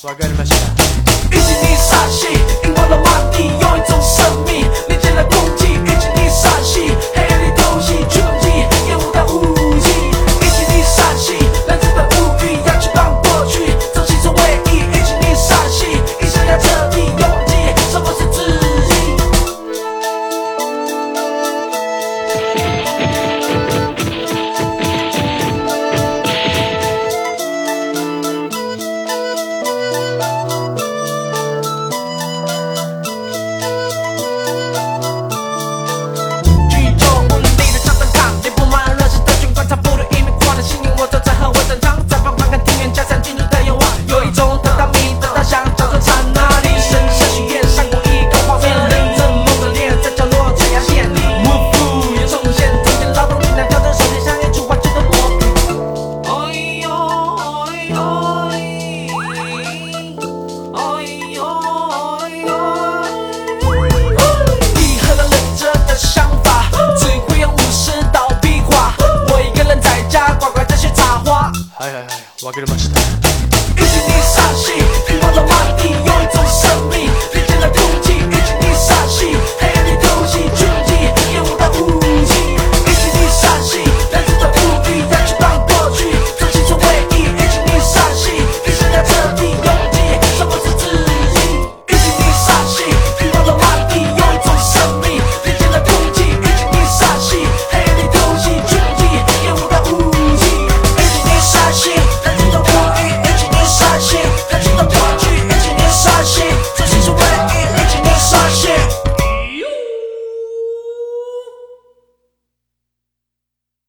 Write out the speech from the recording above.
so 你，傻气引爆了马力要一种神秘はいはいはい。分かりました。